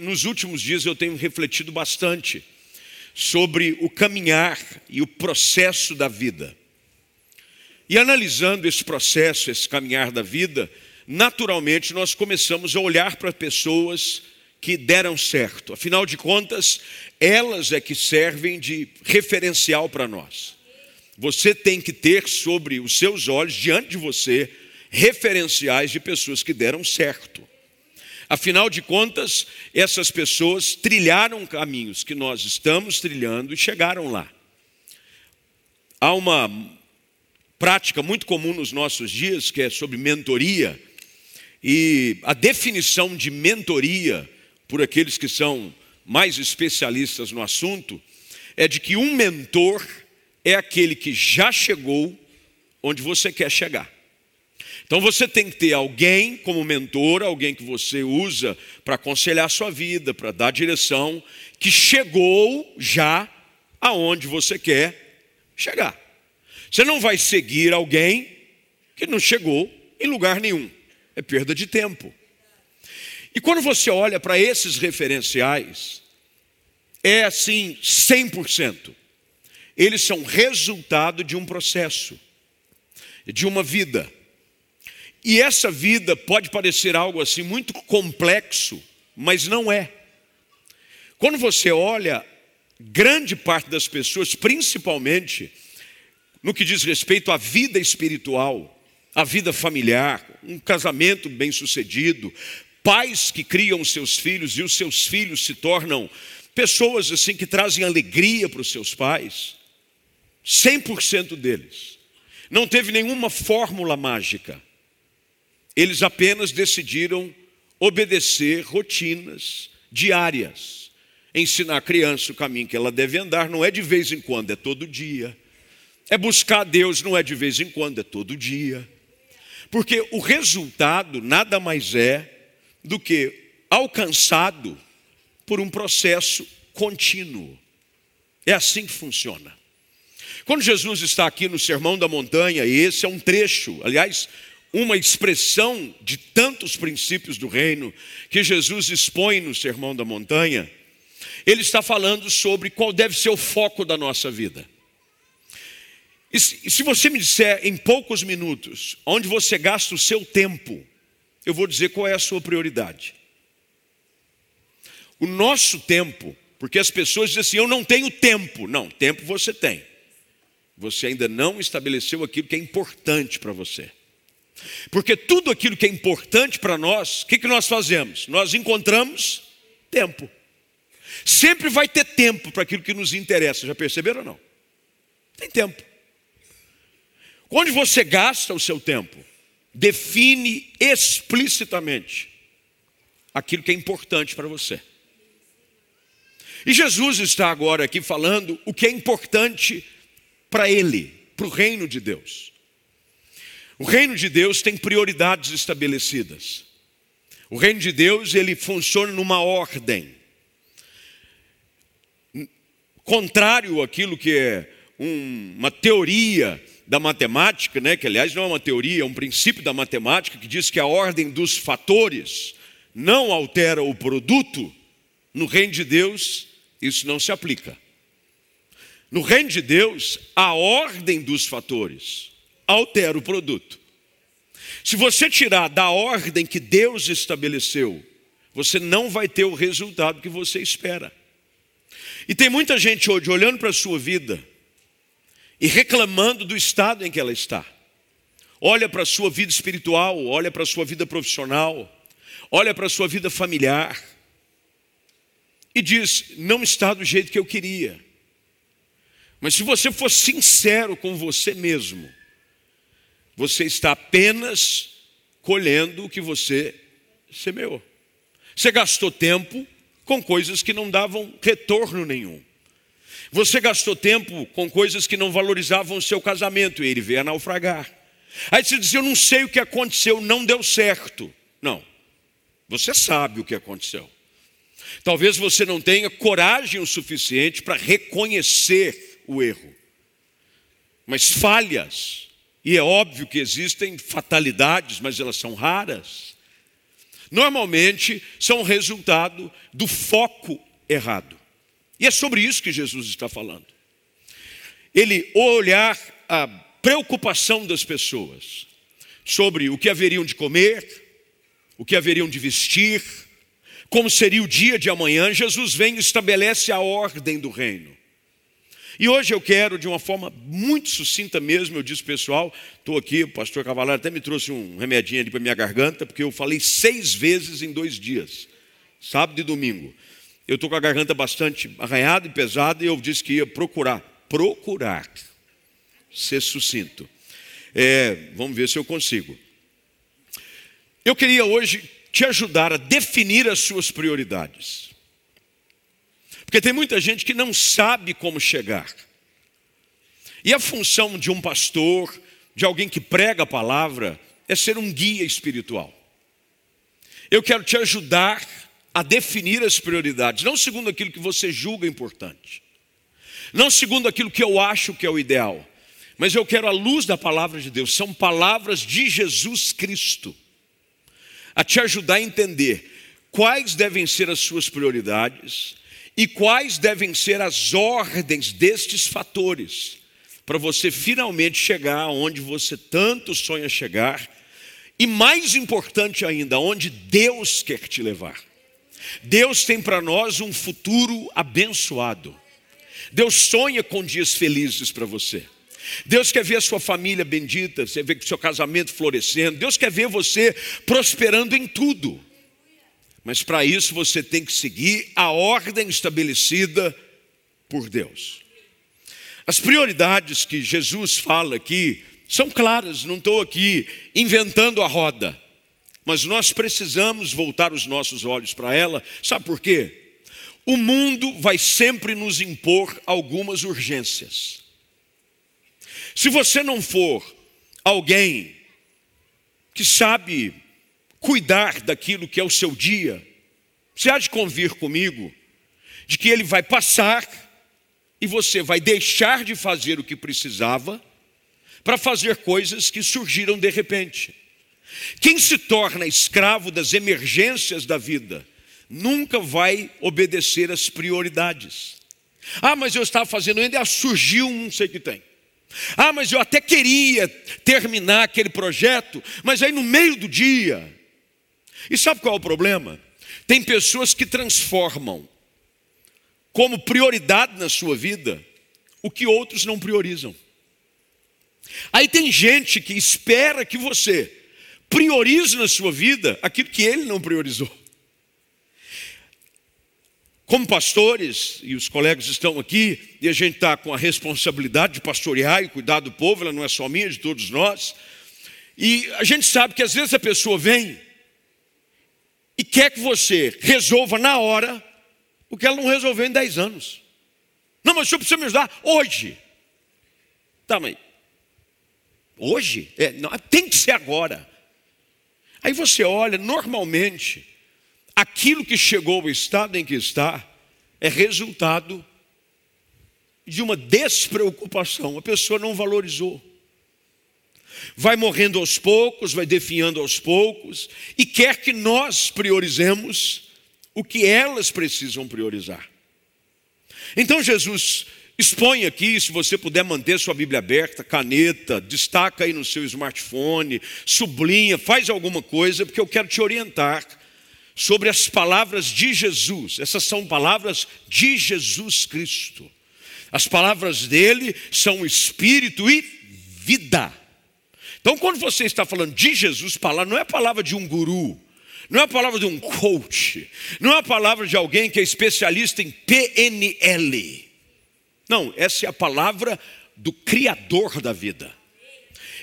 Nos últimos dias eu tenho refletido bastante sobre o caminhar e o processo da vida. E analisando esse processo, esse caminhar da vida, naturalmente nós começamos a olhar para pessoas que deram certo. Afinal de contas, elas é que servem de referencial para nós. Você tem que ter sobre os seus olhos, diante de você, referenciais de pessoas que deram certo. Afinal de contas, essas pessoas trilharam caminhos que nós estamos trilhando e chegaram lá. Há uma prática muito comum nos nossos dias que é sobre mentoria, e a definição de mentoria, por aqueles que são mais especialistas no assunto, é de que um mentor é aquele que já chegou onde você quer chegar. Então você tem que ter alguém como mentor, alguém que você usa para aconselhar a sua vida, para dar direção, que chegou já aonde você quer chegar. Você não vai seguir alguém que não chegou em lugar nenhum. É perda de tempo. E quando você olha para esses referenciais, é assim 100%. Eles são resultado de um processo, de uma vida. E essa vida pode parecer algo assim muito complexo, mas não é. Quando você olha, grande parte das pessoas, principalmente no que diz respeito à vida espiritual, à vida familiar, um casamento bem-sucedido, pais que criam seus filhos e os seus filhos se tornam pessoas assim que trazem alegria para os seus pais, 100% deles. Não teve nenhuma fórmula mágica. Eles apenas decidiram obedecer rotinas diárias. Ensinar a criança o caminho que ela deve andar não é de vez em quando, é todo dia. É buscar Deus, não é de vez em quando, é todo dia. Porque o resultado nada mais é do que alcançado por um processo contínuo. É assim que funciona. Quando Jesus está aqui no Sermão da Montanha, e esse é um trecho, aliás, uma expressão de tantos princípios do reino que Jesus expõe no Sermão da Montanha, ele está falando sobre qual deve ser o foco da nossa vida. E se você me disser em poucos minutos onde você gasta o seu tempo, eu vou dizer qual é a sua prioridade. O nosso tempo, porque as pessoas dizem assim: eu não tenho tempo. Não, tempo você tem. Você ainda não estabeleceu aquilo que é importante para você. Porque tudo aquilo que é importante para nós, o que, que nós fazemos? Nós encontramos tempo. Sempre vai ter tempo para aquilo que nos interessa, já perceberam ou não? Tem tempo. Onde você gasta o seu tempo, define explicitamente aquilo que é importante para você. E Jesus está agora aqui falando o que é importante para Ele, para o reino de Deus. O reino de Deus tem prioridades estabelecidas. O reino de Deus, ele funciona numa ordem. Contrário àquilo que é um, uma teoria da matemática, né, que aliás não é uma teoria, é um princípio da matemática que diz que a ordem dos fatores não altera o produto, no reino de Deus isso não se aplica. No reino de Deus, a ordem dos fatores altera o produto. Se você tirar da ordem que Deus estabeleceu, você não vai ter o resultado que você espera. E tem muita gente hoje olhando para a sua vida e reclamando do estado em que ela está. Olha para a sua vida espiritual, olha para a sua vida profissional, olha para a sua vida familiar e diz: não está do jeito que eu queria. Mas se você for sincero com você mesmo, você está apenas colhendo o que você semeou. Você gastou tempo com coisas que não davam retorno nenhum. Você gastou tempo com coisas que não valorizavam o seu casamento e ele veio a naufragar. Aí você diz: Eu não sei o que aconteceu, não deu certo. Não, você sabe o que aconteceu. Talvez você não tenha coragem o suficiente para reconhecer o erro, mas falhas e é óbvio que existem fatalidades, mas elas são raras. normalmente são resultado do foco errado. E é sobre isso que Jesus está falando. Ele olhar a preocupação das pessoas sobre o que haveriam de comer, o que haveriam de vestir, como seria o dia de amanhã, Jesus vem e estabelece a ordem do reino. E hoje eu quero, de uma forma muito sucinta mesmo, eu disse pessoal, estou aqui, o pastor Cavalar até me trouxe um remedinho ali para minha garganta, porque eu falei seis vezes em dois dias, sábado e domingo. Eu estou com a garganta bastante arranhada e pesada, e eu disse que ia procurar, procurar ser sucinto. É, vamos ver se eu consigo. Eu queria hoje te ajudar a definir as suas prioridades. Porque tem muita gente que não sabe como chegar. E a função de um pastor, de alguém que prega a palavra, é ser um guia espiritual. Eu quero te ajudar a definir as prioridades, não segundo aquilo que você julga importante, não segundo aquilo que eu acho que é o ideal, mas eu quero a luz da palavra de Deus, são palavras de Jesus Cristo a te ajudar a entender quais devem ser as suas prioridades e quais devem ser as ordens destes fatores para você finalmente chegar onde você tanto sonha chegar e mais importante ainda, onde Deus quer te levar. Deus tem para nós um futuro abençoado. Deus sonha com dias felizes para você. Deus quer ver a sua família bendita, você vê o seu casamento florescendo. Deus quer ver você prosperando em tudo. Mas para isso você tem que seguir a ordem estabelecida por Deus. As prioridades que Jesus fala aqui são claras, não estou aqui inventando a roda, mas nós precisamos voltar os nossos olhos para ela, sabe por quê? O mundo vai sempre nos impor algumas urgências. Se você não for alguém que sabe cuidar daquilo que é o seu dia, você há de convir comigo de que ele vai passar e você vai deixar de fazer o que precisava para fazer coisas que surgiram de repente. Quem se torna escravo das emergências da vida nunca vai obedecer às prioridades. Ah, mas eu estava fazendo ainda, surgiu um, não sei o que tem. Ah, mas eu até queria terminar aquele projeto, mas aí no meio do dia. E sabe qual é o problema? Tem pessoas que transformam como prioridade na sua vida o que outros não priorizam. Aí tem gente que espera que você priorize na sua vida aquilo que ele não priorizou. Como pastores, e os colegas estão aqui, e a gente está com a responsabilidade de pastorear e cuidar do povo, ela não é só minha, é de todos nós. E a gente sabe que às vezes a pessoa vem e quer que você resolva na hora o que ela não resolveu em 10 anos. Não, mas o senhor precisa me ajudar hoje. Tá, mas hoje? É, não, tem que ser agora. Aí você olha, normalmente, aquilo que chegou ao estado em que está é resultado de uma despreocupação. A pessoa não valorizou. Vai morrendo aos poucos, vai definhando aos poucos, e quer que nós priorizemos o que elas precisam priorizar. Então Jesus expõe aqui, se você puder manter sua Bíblia aberta, caneta, destaca aí no seu smartphone, sublinha, faz alguma coisa, porque eu quero te orientar sobre as palavras de Jesus. Essas são palavras de Jesus Cristo. As palavras dele são espírito e vida. Então, quando você está falando de Jesus, palavra não é a palavra de um guru, não é a palavra de um coach, não é a palavra de alguém que é especialista em PNL. Não, essa é a palavra do Criador da vida.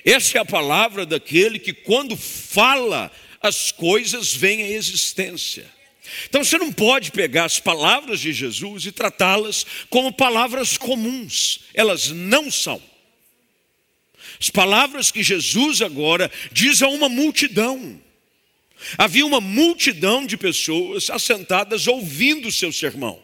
Essa é a palavra daquele que, quando fala, as coisas vêm à existência. Então você não pode pegar as palavras de Jesus e tratá-las como palavras comuns, elas não são. As palavras que Jesus agora diz a uma multidão. Havia uma multidão de pessoas assentadas ouvindo o seu sermão.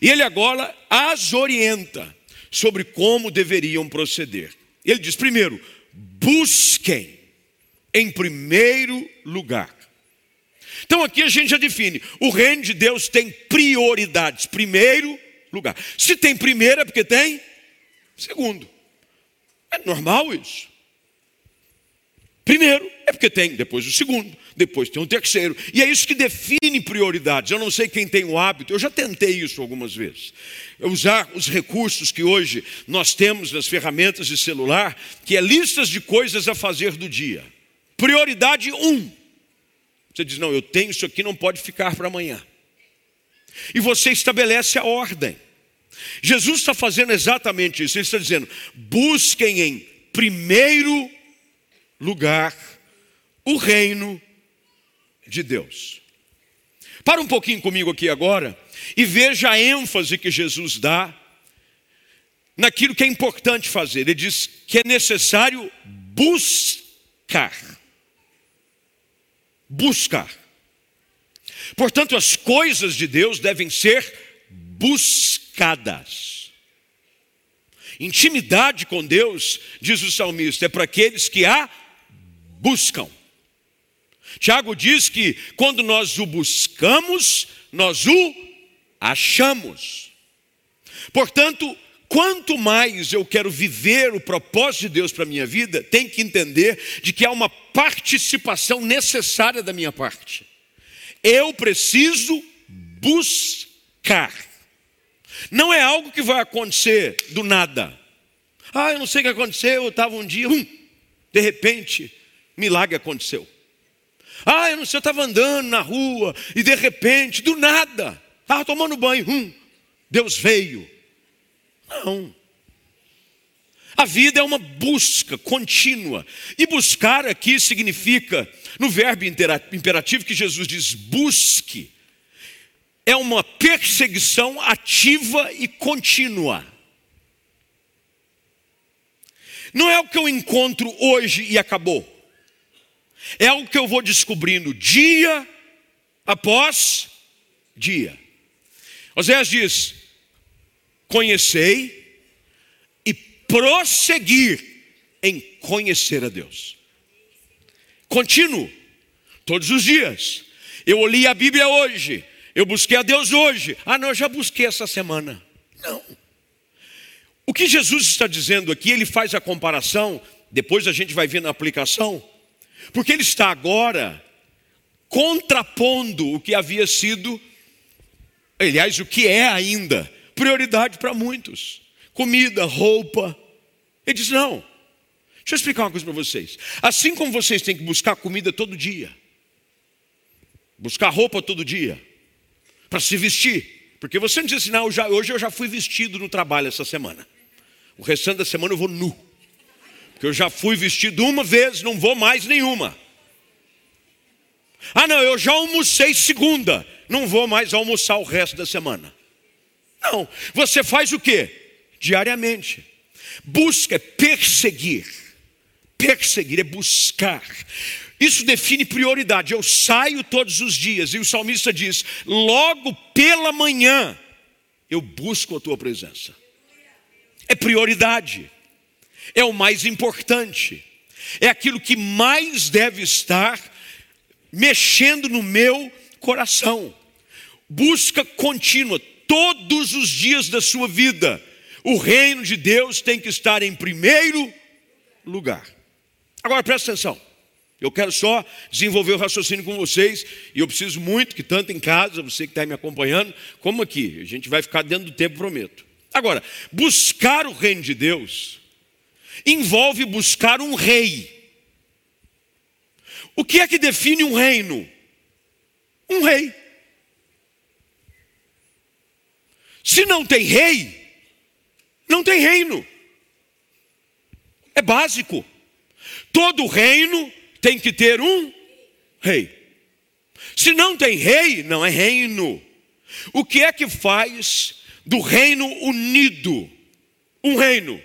E ele agora as orienta sobre como deveriam proceder. Ele diz: primeiro, busquem em primeiro lugar. Então aqui a gente já define: o reino de Deus tem prioridades. Primeiro lugar. Se tem primeiro é porque tem segundo. É normal isso. Primeiro é porque tem, depois o segundo, depois tem o terceiro. E é isso que define prioridades. Eu não sei quem tem o hábito, eu já tentei isso algumas vezes. Usar os recursos que hoje nós temos nas ferramentas de celular, que é listas de coisas a fazer do dia. Prioridade um. Você diz: não, eu tenho isso aqui, não pode ficar para amanhã. E você estabelece a ordem. Jesus está fazendo exatamente isso. Ele está dizendo: busquem em primeiro lugar o reino de Deus. Para um pouquinho comigo aqui agora e veja a ênfase que Jesus dá naquilo que é importante fazer. Ele diz que é necessário buscar. Buscar. Portanto, as coisas de Deus devem ser buscadas. Intimidade com Deus, diz o salmista, é para aqueles que a buscam. Tiago diz que quando nós o buscamos, nós o achamos. Portanto, quanto mais eu quero viver o propósito de Deus para a minha vida, tem que entender de que há uma participação necessária da minha parte. Eu preciso buscar. Não é algo que vai acontecer do nada. Ah, eu não sei o que aconteceu, eu estava um dia, hum, de repente, milagre aconteceu. Ah, eu não sei, eu estava andando na rua e de repente, do nada, estava tomando banho, hum, Deus veio. Não. A vida é uma busca contínua. E buscar aqui significa, no verbo imperativo que Jesus diz, busque, é uma perseguição ativa e contínua. Não é o que eu encontro hoje e acabou. É algo que eu vou descobrindo dia após dia. Oséias diz: conhecei e prosseguir em conhecer a Deus. Contínuo, todos os dias. Eu li a Bíblia hoje, eu busquei a Deus hoje. Ah, não, eu já busquei essa semana. Não. O que Jesus está dizendo aqui, ele faz a comparação, depois a gente vai ver na aplicação porque ele está agora contrapondo o que havia sido, aliás, o que é ainda, prioridade para muitos: comida, roupa. Ele diz: não, deixa eu explicar uma coisa para vocês. Assim como vocês têm que buscar comida todo dia, buscar roupa todo dia, para se vestir, porque você não diz assim, não, hoje eu já fui vestido no trabalho essa semana, o restante da semana eu vou nu que eu já fui vestido uma vez, não vou mais nenhuma. Ah, não, eu já almocei segunda, não vou mais almoçar o resto da semana. Não, você faz o que? Diariamente. Busca é perseguir. Perseguir é buscar. Isso define prioridade. Eu saio todos os dias, e o salmista diz: logo pela manhã, eu busco a tua presença. É prioridade é o mais importante, é aquilo que mais deve estar mexendo no meu coração. Busca contínua, todos os dias da sua vida. O reino de Deus tem que estar em primeiro lugar. Agora presta atenção. Eu quero só desenvolver o raciocínio com vocês, e eu preciso muito que, tanto em casa, você que está me acompanhando, como aqui, a gente vai ficar dentro do tempo, prometo. Agora, buscar o reino de Deus envolve buscar um rei. O que é que define um reino? Um rei. Se não tem rei, não tem reino. É básico. Todo reino tem que ter um rei. Se não tem rei, não é reino. O que é que faz do reino unido um reino?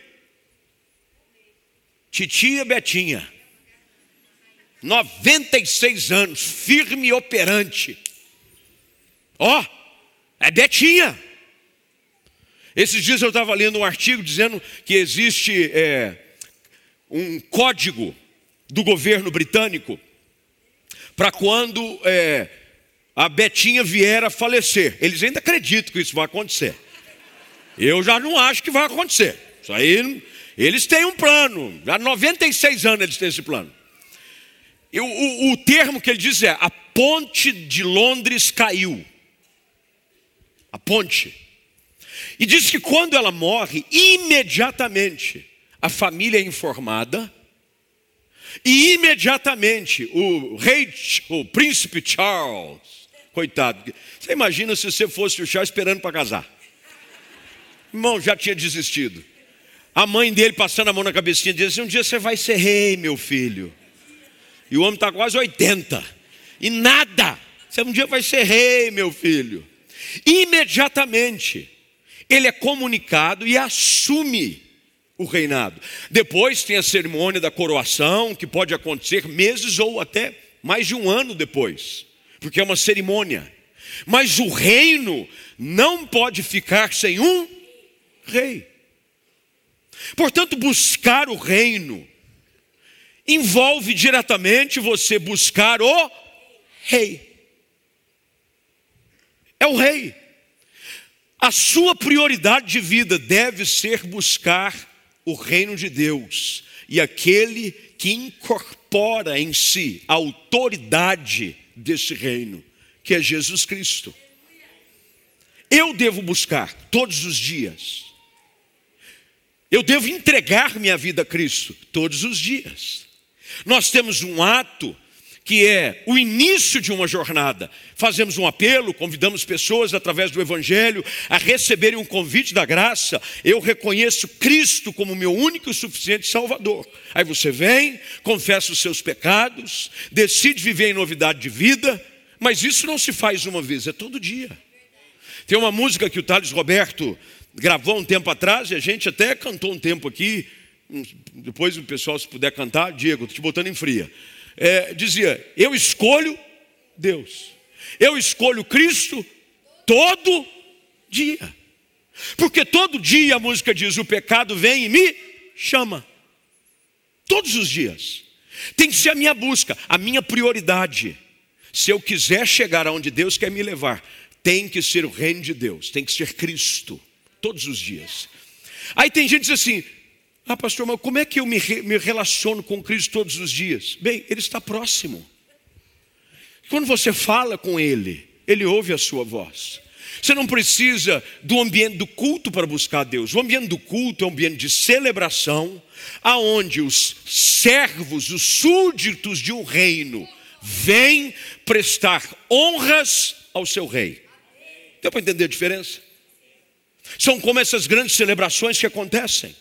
Titia Betinha, 96 anos, firme e operante. Ó, oh, é Betinha. Esses dias eu estava lendo um artigo dizendo que existe é, um código do governo britânico para quando é, a Betinha vier a falecer. Eles ainda acreditam que isso vai acontecer. Eu já não acho que vai acontecer. Isso aí, eles têm um plano. Há 96 anos eles têm esse plano. O, o termo que ele diz é: a ponte de Londres caiu. A ponte. E diz que quando ela morre, imediatamente a família é informada e imediatamente o rei, o príncipe Charles, coitado, você imagina se você fosse o Charles esperando para casar? Irmão, já tinha desistido. A mãe dele passando a mão na cabecinha diz assim: Um dia você vai ser rei, meu filho. E o homem está quase 80. E nada. Você um dia vai ser rei, meu filho. Imediatamente, ele é comunicado e assume o reinado. Depois tem a cerimônia da coroação, que pode acontecer meses ou até mais de um ano depois, porque é uma cerimônia. Mas o reino não pode ficar sem um rei. Portanto, buscar o reino envolve diretamente você buscar o rei. É o rei. A sua prioridade de vida deve ser buscar o reino de Deus e aquele que incorpora em si a autoridade desse reino, que é Jesus Cristo. Eu devo buscar todos os dias. Eu devo entregar minha vida a Cristo todos os dias. Nós temos um ato que é o início de uma jornada. Fazemos um apelo, convidamos pessoas através do Evangelho a receberem um convite da graça. Eu reconheço Cristo como meu único e suficiente Salvador. Aí você vem, confessa os seus pecados, decide viver em novidade de vida, mas isso não se faz uma vez, é todo dia. Tem uma música que o Thales Roberto gravou um tempo atrás e a gente até cantou um tempo aqui. Depois o pessoal, se puder cantar, Diego, estou te botando em fria é, dizia: Eu escolho Deus, eu escolho Cristo todo dia, porque todo dia a música diz: O pecado vem e me chama, todos os dias, tem que ser a minha busca, a minha prioridade. Se eu quiser chegar aonde Deus quer me levar, tem que ser o reino de Deus, tem que ser Cristo, todos os dias. Aí tem gente que diz assim: ah, pastor, mas como é que eu me, me relaciono com Cristo todos os dias? Bem, Ele está próximo. Quando você fala com Ele, Ele ouve a sua voz. Você não precisa do ambiente do culto para buscar Deus. O ambiente do culto é um ambiente de celebração, aonde os servos, os súditos de um reino, vêm prestar honras ao seu rei. Deu para entender a diferença? São como essas grandes celebrações que acontecem.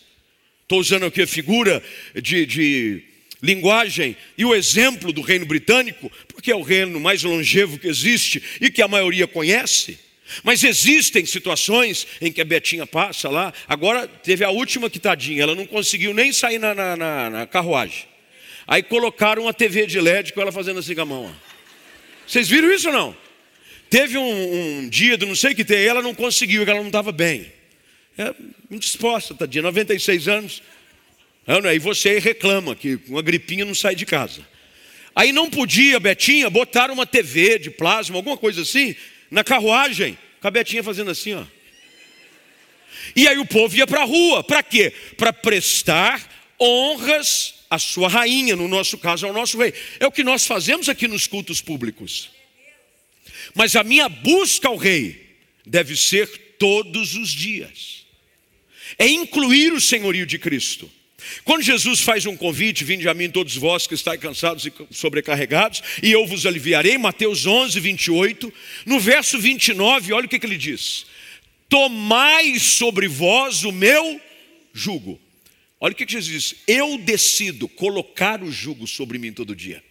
Estou usando aqui a figura de, de linguagem e o exemplo do reino britânico, porque é o reino mais longevo que existe e que a maioria conhece. Mas existem situações em que a Betinha passa lá. Agora teve a última que tadinha, ela não conseguiu nem sair na, na, na, na carruagem. Aí colocaram uma TV de LED com ela fazendo assim com a mão. Vocês viram isso ou não? Teve um, um dia do não sei que tem, ela não conseguiu, ela não estava bem. É indisposta, tadinha, 96 anos. É, e você reclama que uma gripinha não sai de casa. Aí não podia, Betinha, botar uma TV de plasma, alguma coisa assim, na carruagem, com a Betinha fazendo assim, ó. E aí o povo ia para a rua, para quê? Para prestar honras à sua rainha, no nosso caso ao nosso rei. É o que nós fazemos aqui nos cultos públicos. Mas a minha busca ao rei deve ser todos os dias é incluir o senhorio de Cristo. Quando Jesus faz um convite, vinde a mim todos vós que estáis cansados e sobrecarregados, e eu vos aliviarei, Mateus 11, 28, no verso 29, olha o que, que ele diz: Tomai sobre vós o meu jugo. Olha o que, que Jesus diz: Eu decido colocar o jugo sobre mim todo dia.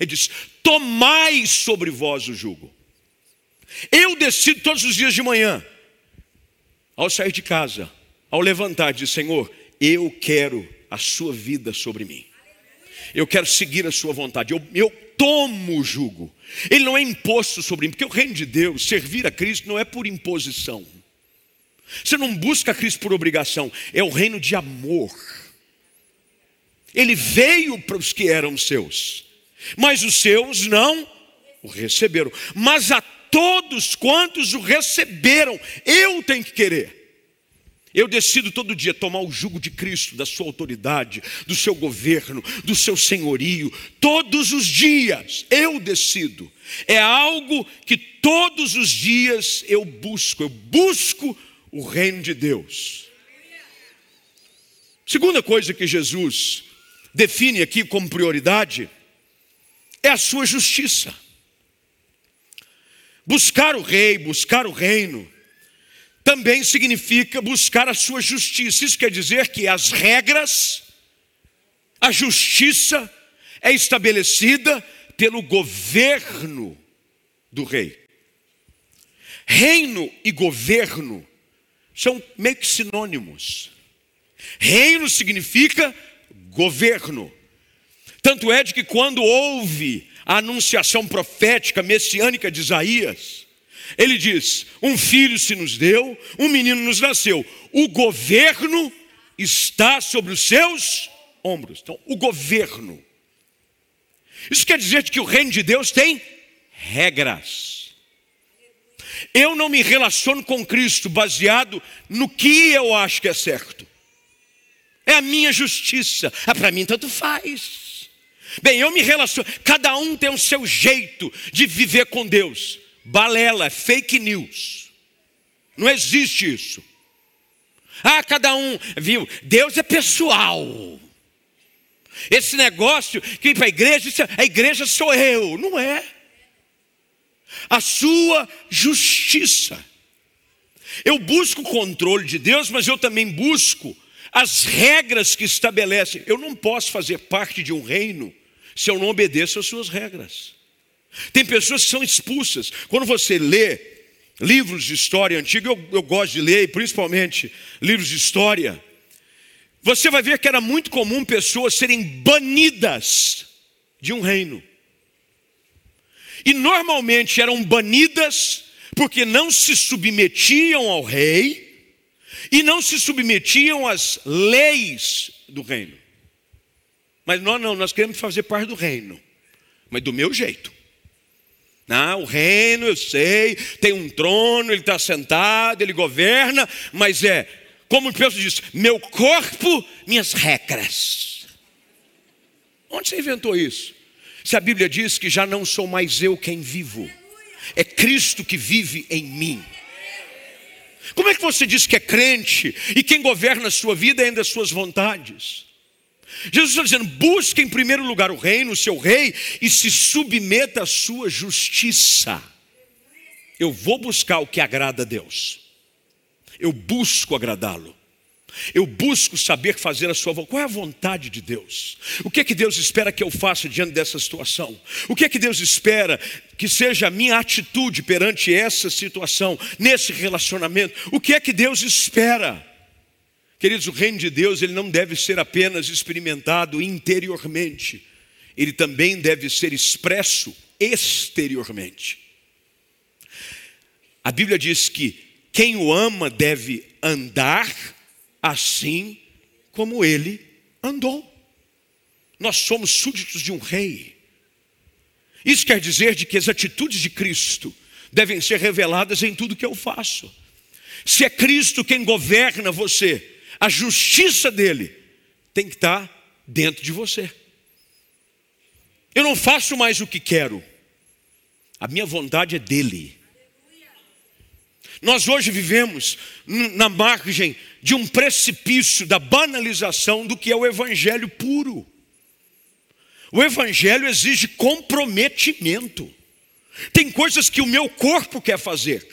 Ele diz: Tomai sobre vós o jugo. Eu decido todos os dias de manhã, ao sair de casa, ao levantar, diz: Senhor, eu quero a sua vida sobre mim. Eu quero seguir a sua vontade. Eu, eu tomo o jugo. Ele não é imposto sobre mim, porque o reino de Deus, servir a Cristo, não é por imposição. Você não busca Cristo por obrigação, é o reino de amor. Ele veio para os que eram seus, mas os seus não o receberam. Mas a todos quantos o receberam, eu tenho que querer. Eu decido todo dia tomar o jugo de Cristo, da sua autoridade, do seu governo, do seu senhorio, todos os dias eu decido. É algo que todos os dias eu busco, eu busco o reino de Deus. Segunda coisa que Jesus define aqui como prioridade é a sua justiça. Buscar o rei, buscar o reino, também significa buscar a sua justiça. Isso quer dizer que as regras, a justiça é estabelecida pelo governo do rei. Reino e governo são meio que sinônimos. Reino significa governo. Tanto é de que quando houve a anunciação profética messiânica de Isaías, ele diz: Um filho se nos deu, um menino nos nasceu. O governo está sobre os seus ombros. Então, o governo. Isso quer dizer que o reino de Deus tem regras. Eu não me relaciono com Cristo baseado no que eu acho que é certo. É a minha justiça. Ah, para mim tanto faz. Bem, eu me relaciono. Cada um tem o seu jeito de viver com Deus balela, fake news. Não existe isso. Ah, cada um, viu? Deus é pessoal. Esse negócio que para a igreja, a igreja sou eu. Não é. A sua justiça. Eu busco o controle de Deus, mas eu também busco as regras que estabelecem. Eu não posso fazer parte de um reino se eu não obedeço às suas regras. Tem pessoas que são expulsas. Quando você lê livros de história antiga, eu, eu gosto de ler, principalmente livros de história, você vai ver que era muito comum pessoas serem banidas de um reino. E normalmente eram banidas porque não se submetiam ao rei e não se submetiam às leis do reino. Mas nós não, nós queremos fazer parte do reino, mas do meu jeito. Não, o reino, eu sei, tem um trono, ele está sentado, ele governa, mas é, como o Pedro diz, meu corpo, minhas regras. Onde você inventou isso? Se a Bíblia diz que já não sou mais eu quem vivo, é Cristo que vive em mim. Como é que você diz que é crente e quem governa a sua vida é ainda as suas vontades? Jesus está dizendo: busque em primeiro lugar o reino, o seu rei, e se submeta à sua justiça. Eu vou buscar o que agrada a Deus, eu busco agradá-lo. Eu busco saber fazer a sua vontade. Qual é a vontade de Deus? O que é que Deus espera que eu faça diante dessa situação? O que é que Deus espera que seja a minha atitude perante essa situação, nesse relacionamento? O que é que Deus espera? Queridos, o reino de Deus ele não deve ser apenas experimentado interiormente, ele também deve ser expresso exteriormente. A Bíblia diz que quem o ama deve andar assim como ele andou. Nós somos súditos de um rei. Isso quer dizer de que as atitudes de Cristo devem ser reveladas em tudo que eu faço. Se é Cristo quem governa você, a justiça dele tem que estar dentro de você. Eu não faço mais o que quero, a minha vontade é dele. Nós hoje vivemos na margem de um precipício da banalização do que é o evangelho puro. O evangelho exige comprometimento. Tem coisas que o meu corpo quer fazer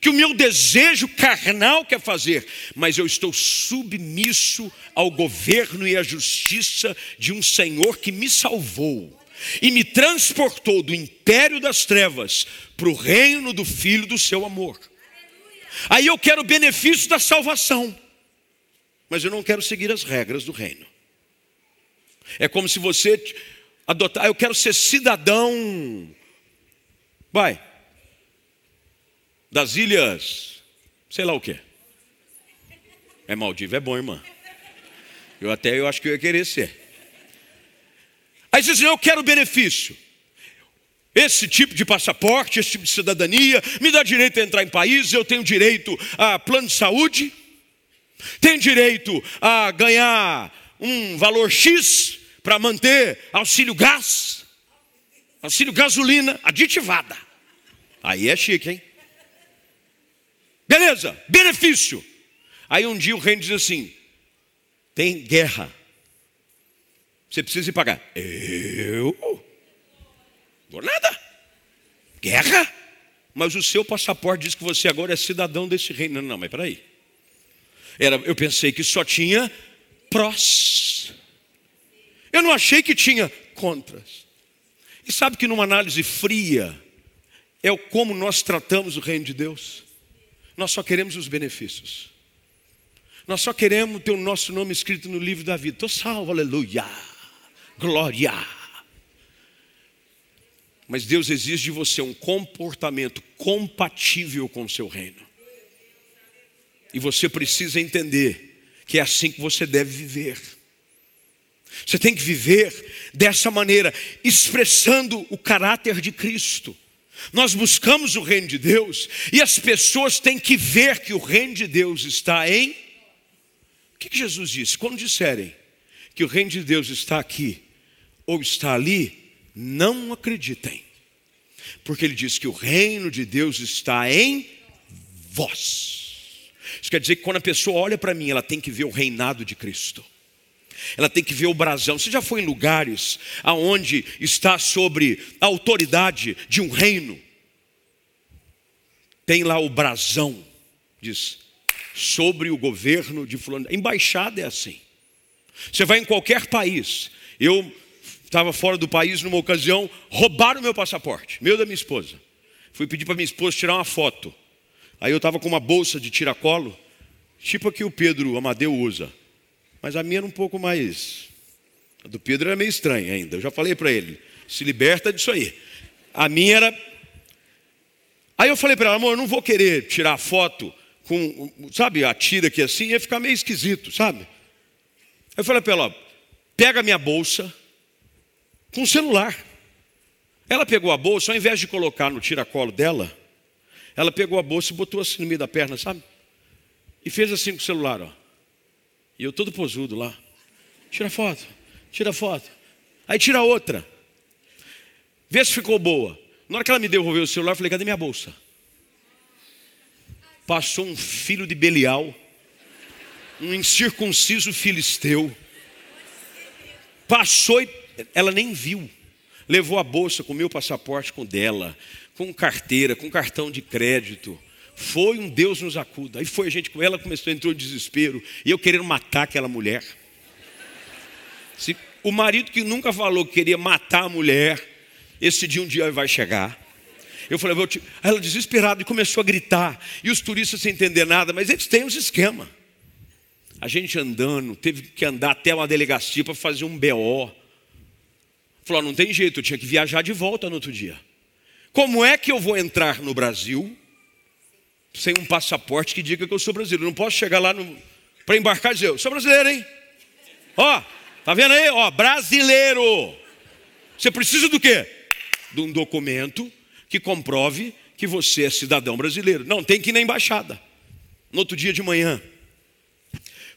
que o meu desejo carnal quer fazer, mas eu estou submisso ao governo e à justiça de um Senhor que me salvou e me transportou do império das trevas para o reino do Filho do seu amor. Aí eu quero o benefício da salvação, mas eu não quero seguir as regras do reino. É como se você adotar, eu quero ser cidadão. Vai, das ilhas, sei lá o que. É Maldivas, é bom, irmã. Eu até eu acho que eu ia querer ser. Aí você diz, eu quero benefício. Esse tipo de passaporte, esse tipo de cidadania, me dá direito a entrar em países, eu tenho direito a plano de saúde, tenho direito a ganhar um valor X para manter auxílio gás, auxílio gasolina aditivada. Aí é chique, hein? Beleza, benefício. Aí um dia o reino diz assim: tem guerra. Você precisa ir pagar. Eu? Vou nada. Guerra? Mas o seu passaporte diz que você agora é cidadão desse reino. Não, não mas peraí. Era, eu pensei que só tinha prós. Eu não achei que tinha contras. E sabe que numa análise fria, é o como nós tratamos o reino de Deus. Nós só queremos os benefícios. Nós só queremos ter o nosso nome escrito no livro da vida. Estou salvo, aleluia. Glória. Mas Deus exige de você um comportamento compatível com o seu reino. E você precisa entender que é assim que você deve viver. Você tem que viver dessa maneira, expressando o caráter de Cristo. Nós buscamos o reino de Deus e as pessoas têm que ver que o reino de Deus está em. O que Jesus disse? Quando disserem que o reino de Deus está aqui ou está ali, não acreditem, porque ele diz que o reino de Deus está em vós. Isso quer dizer que quando a pessoa olha para mim, ela tem que ver o reinado de Cristo. Ela tem que ver o brasão. Você já foi em lugares aonde está sobre a autoridade de um reino? Tem lá o brasão, diz, sobre o governo de fulano. Embaixada é assim. Você vai em qualquer país. Eu estava fora do país numa ocasião, roubaram meu passaporte, meu da minha esposa. Fui pedir para minha esposa tirar uma foto. Aí eu estava com uma bolsa de tiracolo, tipo a que o Pedro Amadeu usa. Mas a minha era um pouco mais. A do Pedro era meio estranha ainda. Eu já falei para ele: se liberta disso aí. A minha era. Aí eu falei para ela, amor, eu não vou querer tirar foto com, sabe, a tira aqui assim, ia ficar meio esquisito, sabe? Eu falei para ela, pega minha bolsa com o celular. Ela pegou a bolsa, ao invés de colocar no tiracolo dela, ela pegou a bolsa e botou assim no meio da perna, sabe? E fez assim com o celular, ó. E eu todo posudo lá. Tira foto, tira foto. Aí tira outra. Vê se ficou boa. Na hora que ela me devolveu o celular, eu falei: cadê minha bolsa? Passou um filho de Belial, um incircunciso filisteu. Passou e ela nem viu. Levou a bolsa com o meu passaporte, com dela, com carteira, com cartão de crédito. Foi um Deus nos acuda. Aí foi a gente com ela, começou, entrou em desespero. E eu querendo matar aquela mulher. Se, o marido que nunca falou que queria matar a mulher, esse dia um dia vai chegar. Eu falei, vou te... ela desesperada e começou a gritar. E os turistas sem entender nada, mas eles têm os esquemas. A gente andando, teve que andar até uma delegacia para fazer um BO. Falou, não tem jeito, eu tinha que viajar de volta no outro dia. Como é que eu vou entrar no Brasil sem um passaporte que diga que eu sou brasileiro. Não posso chegar lá para embarcar e dizer, eu sou brasileiro, hein? Ó, tá vendo aí? Ó, brasileiro. Você precisa do quê? De um documento que comprove que você é cidadão brasileiro. Não, tem que ir na embaixada. No outro dia de manhã,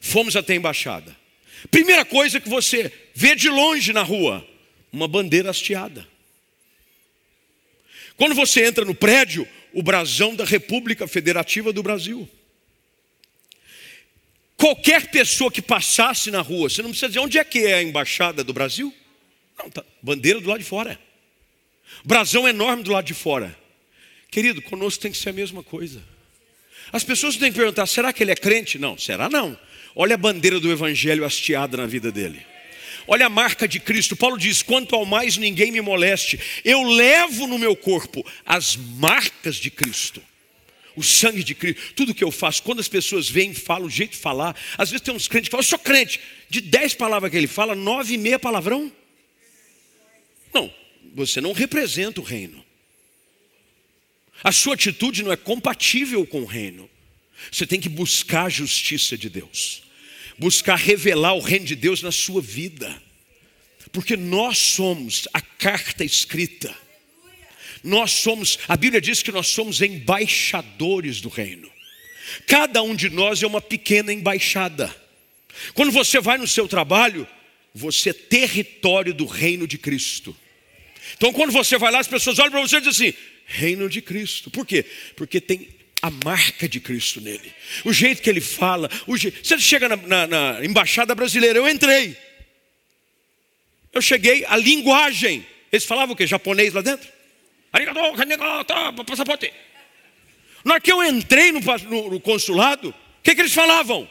fomos até a embaixada. Primeira coisa que você vê de longe na rua, uma bandeira hasteada. Quando você entra no prédio, o brasão da República Federativa do Brasil. Qualquer pessoa que passasse na rua, você não precisa dizer onde é que é a embaixada do Brasil? Não, tá, bandeira do lado de fora. Brasão enorme do lado de fora. Querido, conosco tem que ser a mesma coisa. As pessoas têm que perguntar: será que ele é crente? Não, será não. Olha a bandeira do Evangelho hasteada na vida dele. Olha a marca de Cristo. Paulo diz: quanto ao mais ninguém me moleste, eu levo no meu corpo as marcas de Cristo. O sangue de Cristo, tudo que eu faço, quando as pessoas vêm, falam, o jeito de falar, às vezes tem uns crentes que falam, eu sou crente, de dez palavras que ele fala, nove e meia palavrão. Não, você não representa o reino. A sua atitude não é compatível com o reino. Você tem que buscar a justiça de Deus buscar revelar o reino de Deus na sua vida. Porque nós somos a carta escrita. Nós somos, a Bíblia diz que nós somos embaixadores do reino. Cada um de nós é uma pequena embaixada. Quando você vai no seu trabalho, você é território do reino de Cristo. Então, quando você vai lá, as pessoas olham para você e dizem assim: Reino de Cristo. Por quê? Porque tem a marca de Cristo nele. O jeito que ele fala. O jeito... Você chega na, na, na embaixada brasileira, eu entrei. Eu cheguei, a linguagem. Eles falavam o quê? Japonês lá dentro? passaporte. Na hora que eu entrei no, no, no consulado, o que, que eles falavam?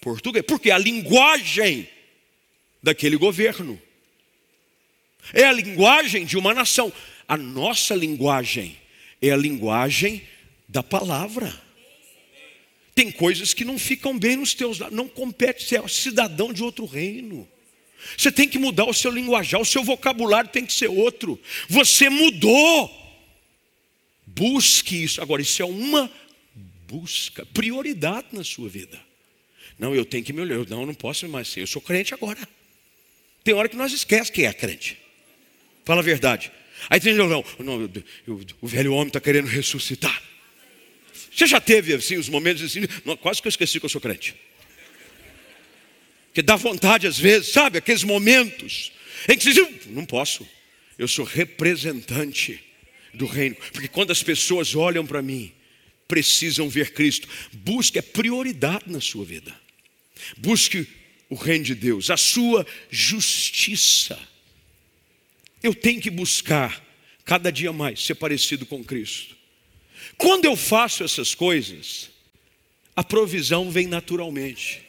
Português. Porque a linguagem daquele governo é a linguagem de uma nação. A nossa linguagem é a linguagem da palavra. Tem coisas que não ficam bem nos teus, não compete ser é cidadão de outro reino. Você tem que mudar o seu linguajar, o seu vocabulário tem que ser outro. Você mudou. Busque isso. Agora, isso é uma busca, prioridade na sua vida. Não, eu tenho que me olhar. Não, eu não posso mais ser. Eu sou crente agora. Tem hora que nós esquecemos que é crente. Fala a verdade. Aí tem não, não, não o velho homem está querendo ressuscitar. Você já teve assim os momentos assim, quase que eu esqueci que eu sou crente. Que dá vontade às vezes, sabe, aqueles momentos em que você diz, não posso. Eu sou representante do reino, porque quando as pessoas olham para mim, precisam ver Cristo. Busque a prioridade na sua vida. Busque o reino de Deus, a sua justiça. Eu tenho que buscar cada dia mais ser parecido com Cristo. Quando eu faço essas coisas, a provisão vem naturalmente.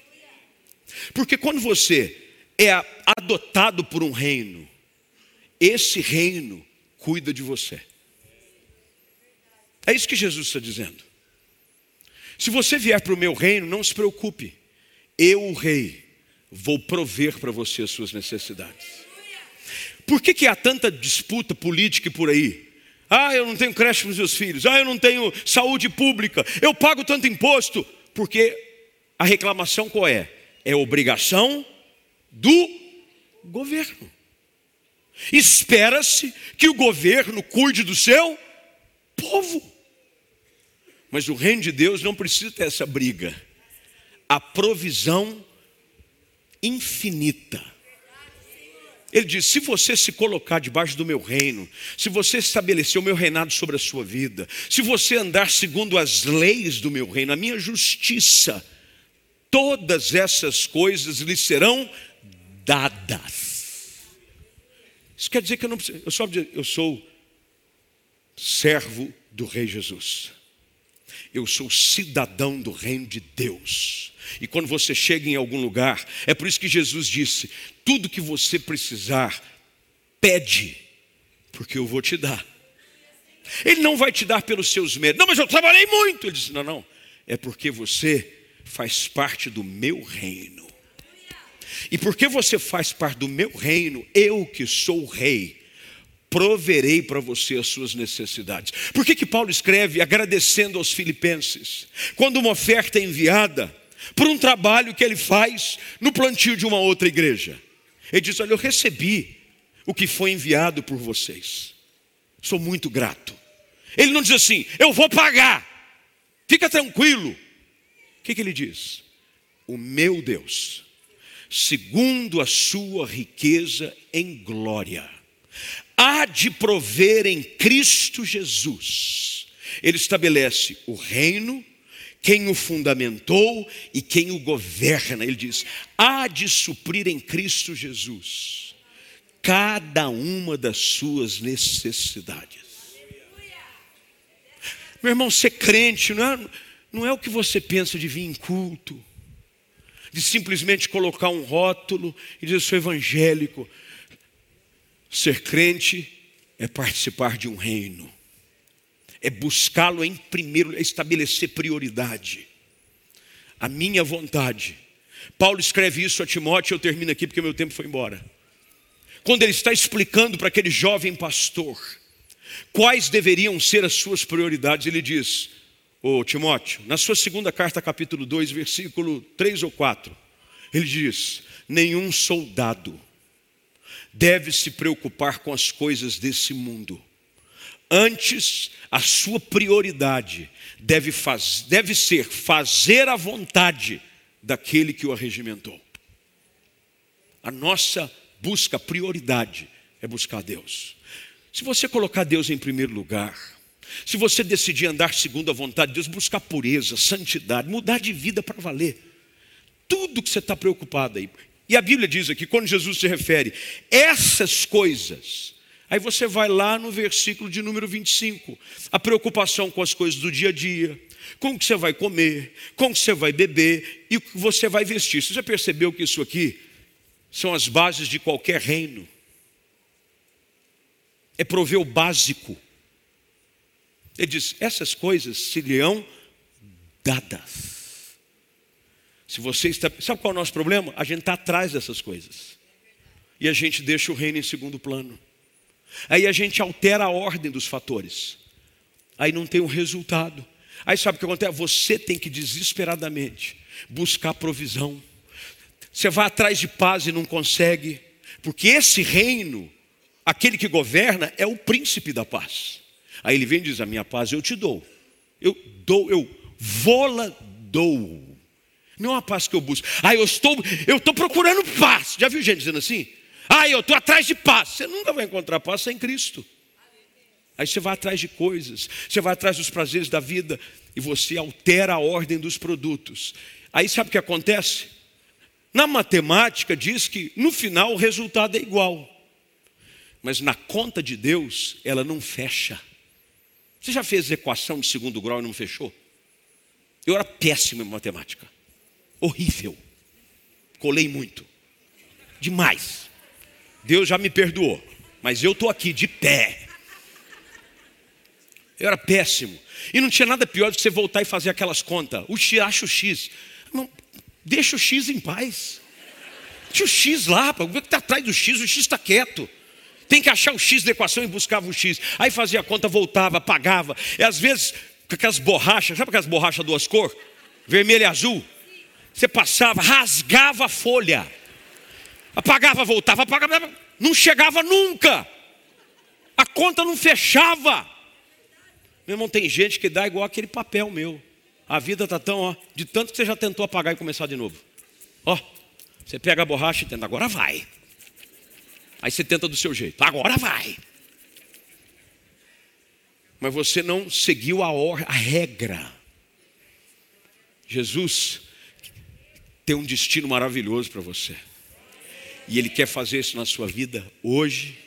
Porque quando você é adotado por um reino, esse reino cuida de você. É isso que Jesus está dizendo. Se você vier para o meu reino, não se preocupe. Eu, o rei, vou prover para você as suas necessidades. Por que, que há tanta disputa política por aí? Ah, eu não tenho creche para os meus filhos. Ah, eu não tenho saúde pública. Eu pago tanto imposto. Porque a reclamação qual é? É obrigação do governo. Espera-se que o governo cuide do seu povo. Mas o reino de Deus não precisa ter essa briga. A provisão infinita. Ele diz: se você se colocar debaixo do meu reino, se você estabelecer o meu reinado sobre a sua vida, se você andar segundo as leis do meu reino, a minha justiça, todas essas coisas lhe serão dadas. Isso quer dizer que eu não preciso, eu só eu sou servo do Rei Jesus eu sou cidadão do reino de Deus. E quando você chega em algum lugar, é por isso que Jesus disse: tudo que você precisar, pede, porque eu vou te dar. Ele não vai te dar pelos seus méritos. Não, mas eu trabalhei muito. Ele disse: não, não, é porque você faz parte do meu reino. E porque você faz parte do meu reino, eu que sou o rei, proverei para você as suas necessidades. Por que, que Paulo escreve agradecendo aos filipenses? Quando uma oferta é enviada por um trabalho que ele faz no plantio de uma outra igreja. Ele diz: Olha, eu recebi o que foi enviado por vocês. Sou muito grato. Ele não diz assim, eu vou pagar, fica tranquilo. O que, que ele diz? O meu Deus, segundo a sua riqueza em glória, há de prover em Cristo Jesus. Ele estabelece o reino, quem o fundamentou e quem o governa. Ele diz: há de suprir em Cristo Jesus cada uma das suas necessidades. Meu irmão, ser crente não é, não é o que você pensa de vir em culto, de simplesmente colocar um rótulo e dizer: sou evangélico. Ser crente é participar de um reino, é buscá-lo em primeiro, é estabelecer prioridade. A minha vontade. Paulo escreve isso a Timóteo, eu termino aqui porque meu tempo foi embora. Quando ele está explicando para aquele jovem pastor quais deveriam ser as suas prioridades, ele diz: Ô Timóteo, na sua segunda carta, capítulo 2, versículo 3 ou 4, ele diz: Nenhum soldado deve se preocupar com as coisas desse mundo. Antes, a sua prioridade deve, faz, deve ser fazer a vontade daquele que o arregimentou. A nossa busca, prioridade, é buscar Deus. Se você colocar Deus em primeiro lugar, se você decidir andar segundo a vontade de Deus, buscar pureza, santidade, mudar de vida para valer, tudo que você está preocupado aí. E a Bíblia diz aqui, quando Jesus se refere, essas coisas, aí você vai lá no versículo de número 25, a preocupação com as coisas do dia a dia, com o que você vai comer, com o que você vai beber e o que você vai vestir. Você já percebeu que isso aqui são as bases de qualquer reino? É prover o básico. Ele diz: essas coisas seriam dadas. Se você está. Sabe qual é o nosso problema? A gente está atrás dessas coisas. E a gente deixa o reino em segundo plano. Aí a gente altera a ordem dos fatores. Aí não tem um resultado. Aí sabe o que acontece? Você tem que desesperadamente buscar provisão. Você vai atrás de paz e não consegue, porque esse reino, aquele que governa, é o príncipe da paz. Aí ele vem e diz: A minha paz eu te dou. Eu dou, eu vou-la dou. Não uma paz que eu busco. Ah, eu estou, eu estou procurando paz. Já viu gente dizendo assim? Ah, eu estou atrás de paz. Você nunca vai encontrar paz sem Cristo. Aí você vai atrás de coisas, você vai atrás dos prazeres da vida e você altera a ordem dos produtos. Aí sabe o que acontece? Na matemática diz que no final o resultado é igual. Mas na conta de Deus, ela não fecha. Você já fez equação de segundo grau e não fechou? Eu era péssimo em matemática. Horrível. Colei muito. Demais. Deus já me perdoou. Mas eu estou aqui de pé. Eu era péssimo. E não tinha nada pior do que você voltar e fazer aquelas contas. O X, acha o X. Não, deixa o X em paz. Deixa o X lá, o que está atrás do X? O X está quieto. Tem que achar o X da equação e buscava o X. Aí fazia a conta, voltava, pagava. E às vezes, com aquelas borrachas, sabe aquelas borrachas duas cores? Vermelho e azul. Você passava, rasgava a folha. Apagava, voltava, apagava. Não chegava nunca. A conta não fechava. Meu irmão, tem gente que dá igual aquele papel meu. A vida está tão, ó, de tanto que você já tentou apagar e começar de novo. Ó, você pega a borracha e tenta, agora vai. Aí você tenta do seu jeito, agora vai. Mas você não seguiu a, or, a regra. Jesus tem um destino maravilhoso para você. E Ele quer fazer isso na sua vida hoje